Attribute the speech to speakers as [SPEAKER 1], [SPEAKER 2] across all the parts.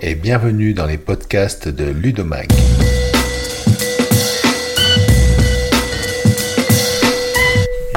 [SPEAKER 1] Et bienvenue dans les podcasts de Ludomag.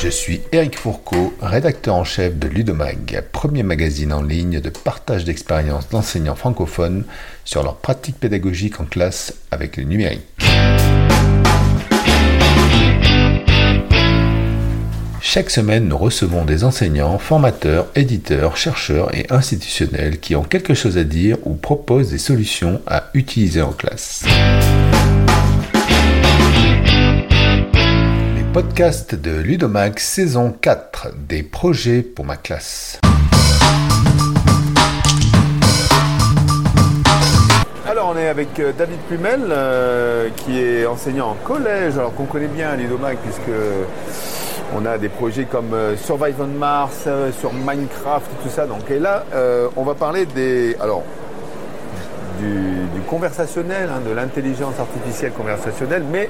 [SPEAKER 1] Je suis Eric Fourcault, rédacteur en chef de Ludomag, premier magazine en ligne de partage d'expériences d'enseignants francophones sur leurs pratiques pédagogiques en classe avec le numérique. Chaque semaine, nous recevons des enseignants, formateurs, éditeurs, chercheurs et institutionnels qui ont quelque chose à dire ou proposent des solutions à utiliser en classe. Les podcasts de Ludomax saison 4 des projets pour ma classe. Alors on est avec euh, David Plumel euh, qui est enseignant en collège, alors qu'on connaît bien Ludomac puisque on a des projets comme euh, Survive on Mars, euh, sur Minecraft, tout ça. Donc, et là, euh, on va parler des, alors, du, conversationnel, hein, de l'intelligence artificielle conversationnelle, mais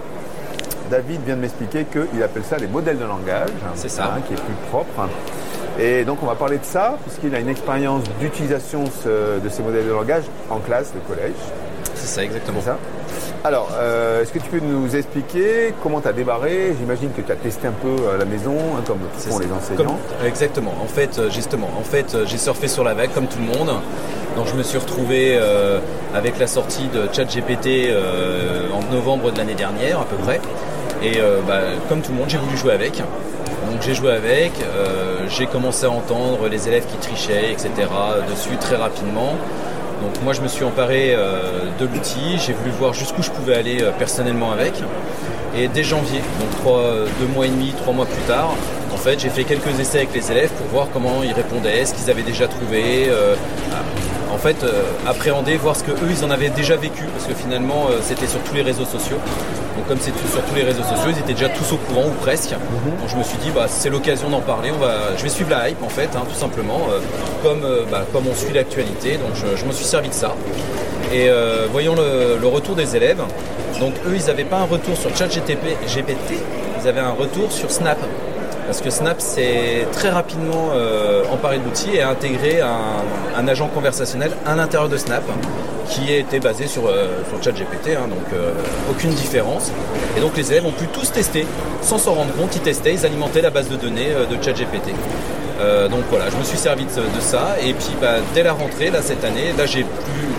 [SPEAKER 1] David vient de m'expliquer qu'il appelle ça les modèles de langage.
[SPEAKER 2] Hein, C'est ça.
[SPEAKER 1] Hein, qui est plus propre. Et donc on va parler de ça, puisqu'il a une expérience d'utilisation de ces modèles de langage en classe de collège.
[SPEAKER 2] C'est ça, exactement.
[SPEAKER 1] ça. Alors, euh, est-ce que tu peux nous expliquer comment tu as démarré? J'imagine que tu as testé un peu à la maison, hein, comme font les enseignants.
[SPEAKER 2] exactement. En fait, euh, justement, en fait, euh, j'ai surfé sur la vague comme tout le monde. Donc, je me suis retrouvé avec la sortie de ChatGPT en novembre de l'année dernière, à peu près. Et bah, comme tout le monde, j'ai voulu jouer avec. Donc j'ai joué avec, j'ai commencé à entendre les élèves qui trichaient, etc. dessus très rapidement. Donc moi je me suis emparé euh, de l'outil, j'ai voulu voir jusqu'où je pouvais aller euh, personnellement avec. Et dès janvier, donc deux mois et demi, trois mois plus tard, en fait j'ai fait quelques essais avec les élèves pour voir comment ils répondaient, ce qu'ils avaient déjà trouvé. Euh, en fait, appréhender, voir ce que eux ils en avaient déjà vécu, parce que finalement c'était sur tous les réseaux sociaux. Donc comme c'est sur tous les réseaux sociaux, ils étaient déjà tous au courant ou presque. Mhm. Donc je me suis dit bah c'est l'occasion d'en parler. On va, je vais suivre la hype en fait, hein, tout simplement, euh, comme euh, bah, comme on suit l'actualité. Donc je, me suis servi de ça. Et euh, voyons le, retour des élèves. Donc eux ils n'avaient pas un retour sur ChatGPT, ils avaient un retour sur Snap. Parce que Snap s'est très rapidement emparé de l'outil et a intégré un, agent conversationnel à l'intérieur de Snap qui était basé sur, euh, ChatGPT, hein, donc euh, aucune différence. Et donc les élèves ont pu tous tester, sans s'en rendre compte, ils testaient, ils alimentaient la base de données euh, de ChatGPT. donc voilà, je me suis servi de, ça et puis bah, dès la rentrée là cette année, là j'ai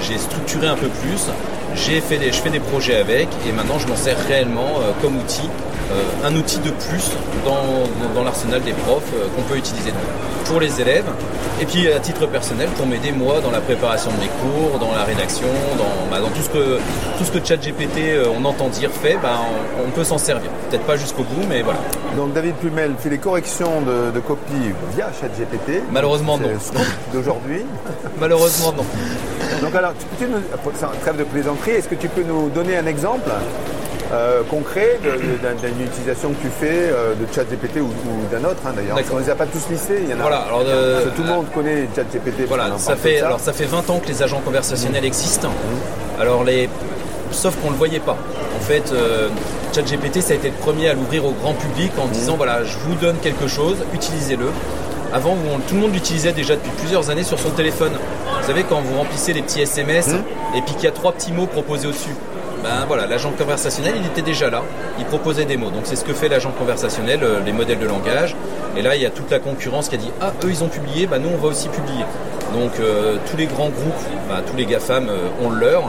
[SPEAKER 2] j'ai structuré un peu plus, j'ai fait des, je fais des projets avec et maintenant je m'en sers réellement comme outil, un outil de plus dans, l'arsenal des profs qu'on peut utiliser pour les élèves et puis à titre personnel pour m'aider moi dans la préparation de mes cours, dans la rédaction, dans, bah, tout ce que tout ce que ChatGPT euh, on entend dire fait, bah, on, peut s'en servir. Peut-être pas jusqu'au bout, mais voilà.
[SPEAKER 1] Donc David Plumel fait les corrections de, de copies via ChatGPT.
[SPEAKER 2] Malheureusement non.
[SPEAKER 1] D'aujourd'hui.
[SPEAKER 2] Malheureusement non.
[SPEAKER 1] Donc alors, tu peux nous, trêve de plaisanterie, est-ce que tu peux nous donner un exemple? Euh, concret d'une utilisation que tu fais euh, de ChatGPT ou, ou d'un autre hein, d'ailleurs. On ne les a pas tous listés. Il y en a,
[SPEAKER 2] voilà, alors
[SPEAKER 1] tout le monde connaît ChatGPT.
[SPEAKER 2] Voilà, ça fait, alors ça fait 20 ans que les agents conversationnels existent. Mmh. Alors les, sauf qu'on ne le voyait pas. En fait, euh, ChatGPT, ça a été le premier à l'ouvrir au grand public en mmh. disant voilà, je vous donne quelque chose, utilisez-le. Avant, tout le monde l'utilisait déjà depuis plusieurs années sur son téléphone. Vous savez, quand vous remplissez les petits SMS mmh. et puis qu'il y a trois petits mots proposés au-dessus ben voilà, l'agent conversationnel, il était déjà là. Il proposait des mots. Donc c'est ce que fait l'agent conversationnel, euh, les modèles de langage. Et là, il y a toute la concurrence qui a dit ah eux ils ont publié, bah nous on va aussi publier. Donc euh, tous les grands groupes, bah, tous les GAFAM euh, ont le leur.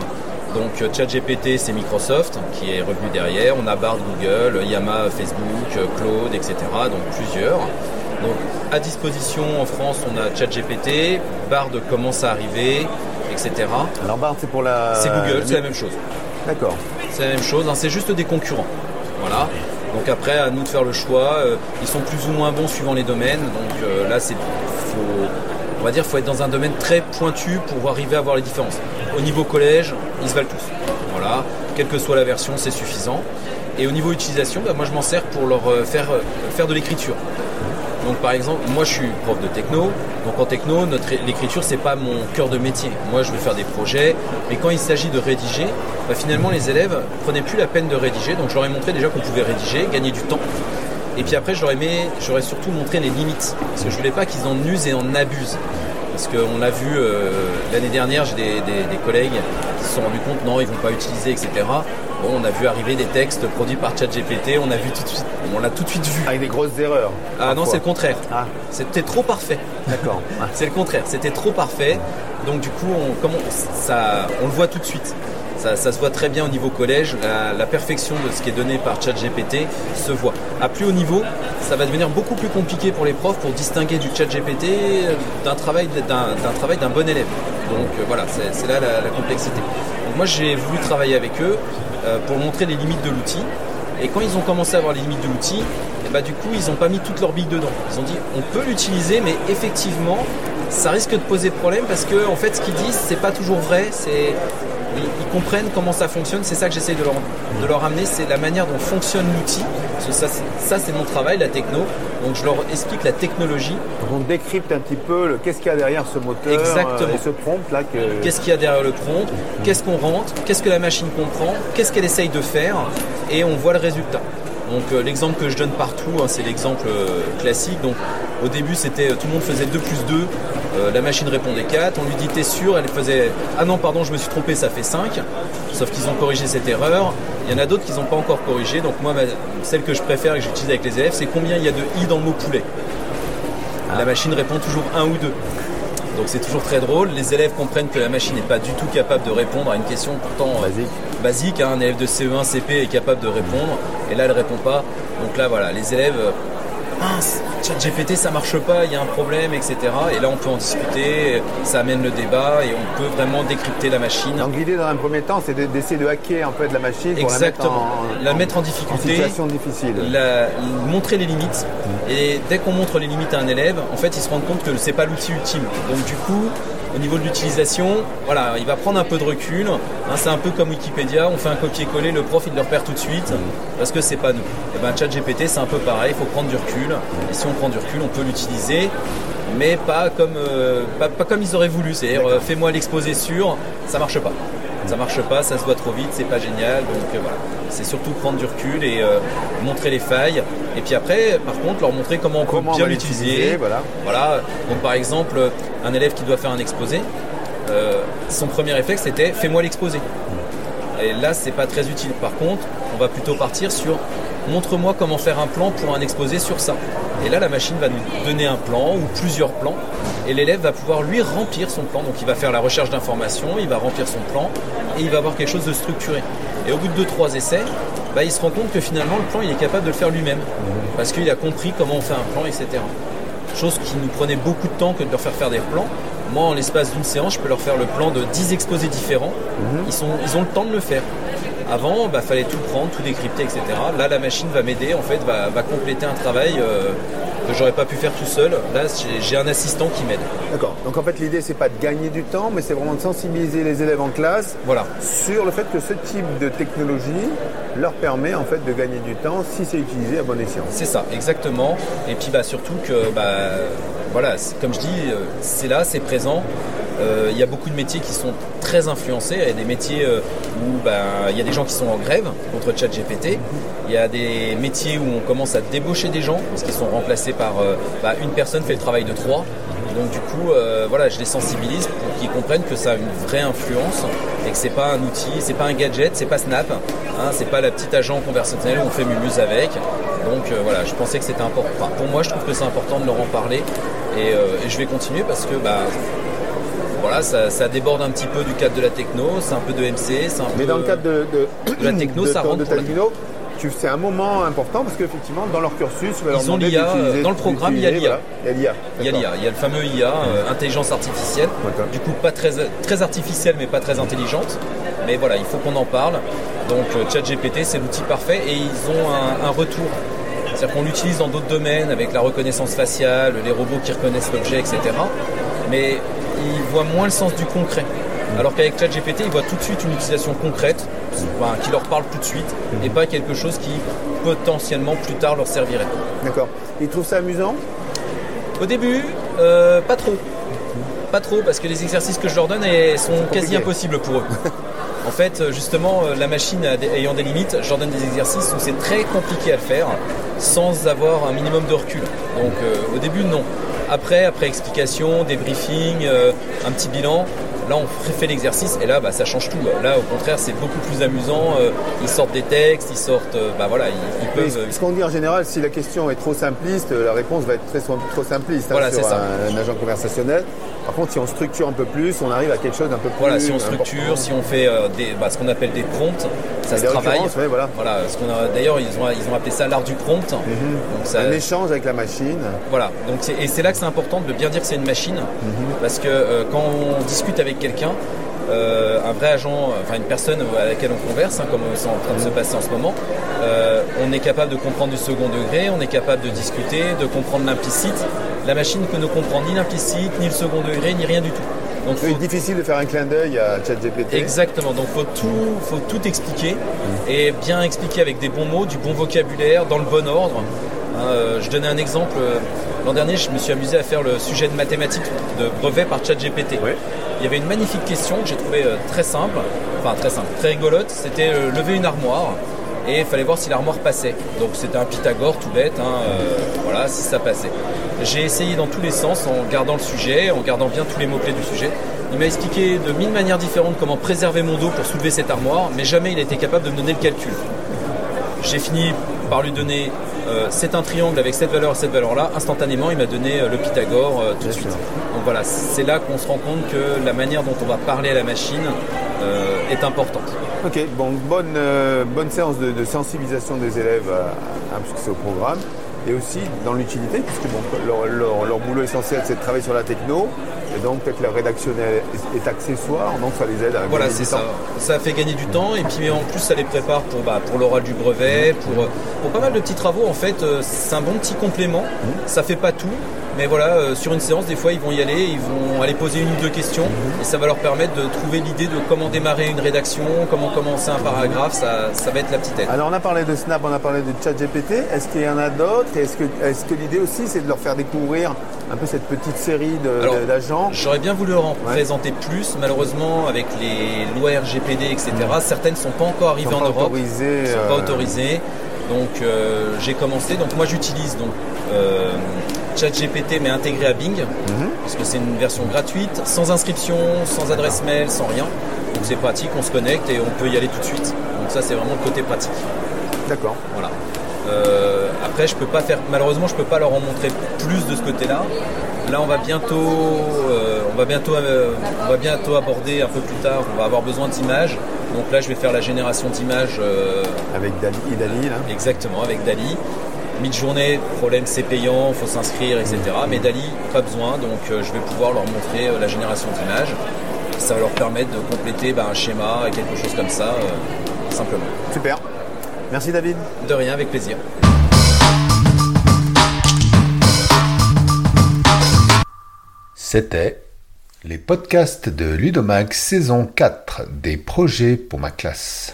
[SPEAKER 2] Donc ChatGPT c'est Microsoft qui est revenu derrière. On a Bard Google, Yama Facebook, Claude, etc. Donc plusieurs. Donc à disposition en France on a ChatGPT, Bard commence à arriver, etc.
[SPEAKER 1] Alors Bard c'est pour la.
[SPEAKER 2] C'est Google, c'est la même chose.
[SPEAKER 1] D'accord.
[SPEAKER 2] C'est la même chose, hein, c'est juste des concurrents. Voilà. Donc après, à nous de faire le choix. Euh, ils sont plus ou moins bons suivant les domaines. Donc euh, là, c'est on va dire, faut être dans un domaine très pointu pour arriver à voir les différences. Au niveau collège, ils se valent tous. Voilà. Quelle que soit la version, c'est suffisant. Et au niveau utilisation, bah, moi je m'en sers pour leur euh, faire, faire de l'écriture. Donc par exemple, moi je suis prof de techno, donc en techno, l'écriture c'est pas mon cœur de métier. Moi je veux faire des projets, mais quand il s'agit de rédiger, bah, finalement les élèves prenaient plus la peine de rédiger, donc je leur ai montré déjà qu'on pouvait rédiger, gagner du temps. Et puis après, j'aurais surtout montré les limites, parce que je voulais pas qu'ils en usent et en abusent. Parce qu'on l'a vu euh, l'année dernière, j'ai des, collègues qui se sont rendus compte, non, ils ne vont pas utiliser, etc. Bon, on a vu arriver des textes produits par ChatGPT, on a vu tout de suite, on l'a tout de suite vu.
[SPEAKER 1] Avec des grosses erreurs.
[SPEAKER 2] Ah non, c'est le contraire. Ah. C'était trop parfait.
[SPEAKER 1] D'accord.
[SPEAKER 2] c'est le contraire, c'était trop parfait. Donc du coup, on, ça, on le voit tout de suite. Ça, se voit très bien au niveau collège, la, perfection de ce qui est donné par ChatGPT se voit. À plus haut niveau, ça va devenir beaucoup plus compliqué pour les profs pour distinguer du ChatGPT d'un travail d'un travail d'un bon élève. Donc euh, voilà, c'est là la, complexité. Donc moi j'ai voulu travailler avec eux euh, pour montrer les limites de l'outil. Et quand ils ont commencé à voir les limites de l'outil, bah, du coup ils n'ont pas mis toutes leurs billes dedans. Ils ont dit on peut l'utiliser, mais effectivement ça risque de poser problème parce que fait ce qu'ils disent c'est pas toujours vrai. Ils, comprennent comment ça fonctionne. C'est ça que j'essaye de leur, de leur amener, c'est la manière dont fonctionne l'outil. Ça, ça c'est mon travail, la techno. Donc je leur explique la technologie.
[SPEAKER 1] On décrypte un petit peu qu'est-ce qu'il y a derrière ce moteur
[SPEAKER 2] Exactement.
[SPEAKER 1] et ce prompt là. Que...
[SPEAKER 2] Qu'est-ce qu'il y a derrière le prompt? Qu'est-ce qu'on rentre? Qu'est-ce que la machine comprend? Qu'est-ce qu'elle essaye de faire? Et on voit le résultat. Donc euh, l'exemple que je donne partout, hein, c'est l'exemple euh, classique. Donc au début, c'était tout le monde faisait 2 plus 2. Euh, la machine répondait 4. On lui dit T'es sûr? Elle faisait Ah non, pardon, je me suis trompé, ça fait 5. Sauf qu'ils ont corrigé cette erreur. Il y en a d'autres qui n'ont pas encore corrigé. Donc moi, celle que je préfère et que j'utilise avec les élèves, c'est combien il y a de i dans le mot poulet. La machine répond toujours 1 ou 2. Donc c'est toujours très drôle. Les élèves comprennent que la machine n'est pas du tout capable de répondre à une question pourtant
[SPEAKER 1] basique.
[SPEAKER 2] basique hein. Un élève de CE1, CP est capable de répondre et là elle répond pas. Donc là voilà, les élèves mince, GPT ça marche pas, il y a un problème, etc. Et là on peut en discuter, ça amène le débat et on peut vraiment décrypter la machine.
[SPEAKER 1] Donc l'idée dans un premier temps c'est d'essayer de hacker un peu de la machine
[SPEAKER 2] pour Exactement. la mettre en, difficulté,
[SPEAKER 1] situation difficile.
[SPEAKER 2] montrer les limites. Et dès qu'on montre les limites à un élève, en fait il se rend compte que c'est pas l'outil ultime. Donc du coup, au niveau de l'utilisation, voilà, il va prendre un peu de recul. Hein, c'est un peu comme Wikipédia, on fait un copier-coller, le prof il le repère tout de suite parce que c'est pas nous. Et ben ChatGPT c'est un peu pareil, il faut prendre du recul. Et si on prend du recul, on peut l'utiliser, mais pas comme, euh, pas, comme ils auraient voulu. C'est-à-dire euh, fais-moi l'exposé sur, ça marche pas. Ça marche pas, ça se voit trop vite, c'est pas génial. Donc euh, voilà, c'est surtout prendre du recul et montrer les failles. Et puis après, par contre, leur montrer comment on peut bien l'utiliser.
[SPEAKER 1] Voilà.
[SPEAKER 2] voilà. Donc par exemple, un élève qui doit faire un exposé, son premier réflexe c'était fais-moi l'exposé. Et là, c'est pas très utile. Par contre, on va plutôt partir sur montre-moi comment faire un plan pour un exposé sur ça. Et là, la machine va nous donner un plan ou plusieurs plans. Et l'élève va pouvoir lui remplir son plan. Donc il va faire la recherche d'informations, il va remplir son plan et il va avoir quelque chose de structuré. Et au bout de 2-3 essais, bah, il se rend compte que finalement le plan il est capable de le faire lui-même. Parce qu'il a compris comment on fait un plan, etc. Chose qui nous prenait beaucoup de temps que de leur faire faire des plans. Moi, en l'espace d'une séance, je peux leur faire le plan de 10 exposés différents. Mhm. Ils, sont, ils ont le temps de le faire. Avant, il bah, fallait tout prendre, tout décrypter, etc. Là, la machine va m'aider, en fait, va, compléter un travail euh, que j'aurais pas pu faire tout seul. Là, j'ai un assistant qui m'aide.
[SPEAKER 1] D'accord. Donc en fait, l'idée, c'est pas de gagner du temps, mais c'est vraiment de sensibiliser les élèves en classe
[SPEAKER 2] voilà.
[SPEAKER 1] sur le fait que ce type de technologie leur permet en fait de gagner du temps si c'est utilisé à bon escient.
[SPEAKER 2] C'est ça, exactement. Et puis bah, surtout que, bah, voilà, comme je dis, euh, c'est là, c'est présent. Euh, il y a beaucoup de métiers qui sont très influencés. Il y a des métiers euh, où ben, il y a des gens qui sont en grève contre ChatGPT. Il y a des métiers où on commence à débaucher des gens parce qu'ils sont remplacés par euh, bah, une personne fait le travail de trois. Donc du coup, voilà, je les sensibilise pour qu'ils comprennent que ça a une vraie influence et que c'est pas un outil, c'est pas un gadget, c'est pas Snap, hein, c'est pas la petite agent conversationnelle où on fait mumuse avec. Donc voilà, je pensais que c'était important. pour moi, je trouve que c'est important de leur en parler et, je vais continuer parce que bah, voilà, ça, déborde un petit peu du cadre de la techno, c'est un peu de MC, c'est un
[SPEAKER 1] Mais dans le cadre de,
[SPEAKER 2] la techno, ça rentre.
[SPEAKER 1] c'est un moment important parce qu'effectivement, dans leur cursus,
[SPEAKER 2] ils ont l'IA. Dans le programme, il y a l'IA.
[SPEAKER 1] Il y a l'IA.
[SPEAKER 2] Il y a l'IA. Il y a le fameux IA, euh, intelligence artificielle. Du coup, pas très, très artificielle, mais pas très intelligente. Mais voilà, il faut qu'on en parle. Donc, euh, ChatGPT, c'est l'outil parfait et ils ont un, un retour. C'est-à-dire qu'on l'utilise dans d'autres domaines avec la reconnaissance faciale, les robots qui reconnaissent l'objet, etc. Mais ils voient moins le sens du concret. Alors qu'avec ChatGPT, ils voient tout de suite une utilisation concrète, qui leur parle tout de suite, et pas quelque chose qui potentiellement plus tard leur servirait.
[SPEAKER 1] D'accord. Ils trouvent ça amusant?
[SPEAKER 2] Au début, euh, pas trop. Pas trop, parce que les exercices que je leur donne sont quasi impossibles pour eux. En fait, justement, euh, la machine ayant des limites, je leur donne des exercices où c'est très compliqué à le faire sans avoir un minimum de recul. Donc euh, au début, non. Après, après explication, débriefing, euh, un petit bilan, là on fait l'exercice et là bah, ça change tout. Là au contraire c'est beaucoup plus amusant. Euh, ils sortent des textes, ils sortent, euh, bah voilà, ils, peuvent.
[SPEAKER 1] ce qu'on dit en général, si la question est trop simpliste, la réponse va être très trop simpliste hein,
[SPEAKER 2] voilà,
[SPEAKER 1] sur un, agent conversationnel. Par contre, si on structure un peu plus, on arrive à quelque chose d'un peu plus.
[SPEAKER 2] Voilà, si on structure, si on fait des, bah, ce qu'on appelle des prompts, ça se travaille.
[SPEAKER 1] voilà.
[SPEAKER 2] voilà ce qu'on a, d'ailleurs, ils ont, ils ont appelé ça l'art du prompt.
[SPEAKER 1] Mhm. ça, un échange avec la machine.
[SPEAKER 2] Voilà. Donc et c'est là que c'est important de bien dire que c'est une machine, mhm. parce que euh, quand on discute avec quelqu'un, euh, un vrai agent, enfin une personne à laquelle on converse, hein, comme c'est en train de se passer en ce moment, euh, on est capable de comprendre du second degré, on est capable de discuter, de comprendre l'implicite. La machine ne comprend ni l'implicite, ni le second degré, ni rien du tout.
[SPEAKER 1] Donc c'est difficile de faire un clin d'œil à ChatGPT.
[SPEAKER 2] Exactement, donc faut tout, faut tout expliquer et bien expliquer avec des bons mots, du bon vocabulaire, dans le bon ordre. Hein, euh, je donnais un exemple. Euh, l'an dernier, je me suis amusé à faire le sujet de mathématiques de brevet par ChatGPT. Il y avait une magnifique question que j'ai trouvée euh, très simple, enfin très simple, très rigolote. C'était lever une armoire et il fallait voir si l'armoire passait. Donc c'était un Pythagore tout bête, hein, voilà, si ça passait. J'ai essayé dans tous les sens en gardant le sujet, en gardant bien tous les mots-clés du sujet. Il m'a expliqué de mille manières différentes comment préserver mon dos pour soulever cette armoire, mais jamais il a été capable de me donner le calcul. J'ai fini par lui donner euh, c'est un triangle avec cette valeur et cette valeur-là. Instantanément, il m'a donné euh, le Pythagore euh, tout de suite. Donc voilà, c'est là qu'on se rend compte que la manière dont on va parler à la machine est importante.
[SPEAKER 1] Ok, bon, bonne, bonne séance de, sensibilisation des élèves à, à, ce programme et aussi dans l'utilité, puisque bon, leur, boulot essentiel c'est de travailler sur la techno, et donc peut-être leur rédactionnel est, accessoire, donc ça les aide à
[SPEAKER 2] Voilà, c'est ça. Ça fait gagner du temps, et puis en plus ça les prépare pour, bah, pour l'oral du brevet, pour, pour pas mal de petits travaux. En fait, euh, c'est un bon petit complément. Mmh. Ça fait pas tout, mais voilà, euh, sur une séance, des fois, ils vont y aller, ils vont aller poser une ou deux questions, et ça va leur permettre de trouver l'idée de comment démarrer une rédaction, comment commencer un paragraphe, ça, ça va être la petite aide.
[SPEAKER 1] Alors, on a parlé de Snap, on a parlé de ChatGPT, est-ce qu'il y en a d'autres Est-ce que, est que l'idée aussi, c'est de leur faire découvrir un peu cette petite série d'agents
[SPEAKER 2] J'aurais bien voulu leur en présenter plus, malheureusement, avec les lois RGPD, etc., certaines ne sont pas encore arrivées en Europe, ne sont pas euh, autorisées. Donc euh, j'ai commencé, donc moi j'utilise donc ChatGPT mais intégré à Bing, mhm. parce que c'est une version gratuite, sans inscription, sans adresse mail, sans rien. Donc c'est pratique, on se connecte et on peut y aller tout de suite. Donc ça c'est vraiment le côté pratique.
[SPEAKER 1] D'accord.
[SPEAKER 2] Voilà. Euh, après je peux pas faire, malheureusement je peux pas leur en montrer plus de ce côté-là. Là on va bientôt, euh, on va bientôt, euh, on va bientôt aborder un peu plus tard. On va avoir besoin d'images. Donc là je vais faire la génération d'images
[SPEAKER 1] avec Dali, Dali là.
[SPEAKER 2] Exactement avec Dali. Mid-journée, problème c'est payant, il faut s'inscrire, etc. Mais Dali, pas besoin, donc je vais pouvoir leur montrer la génération d'images. Ça va leur permettre de compléter bah, un schéma et quelque chose comme ça, simplement.
[SPEAKER 1] Super. Merci David.
[SPEAKER 2] De rien, avec plaisir.
[SPEAKER 3] C'était les podcasts de Ludomax saison 4 des projets pour ma classe.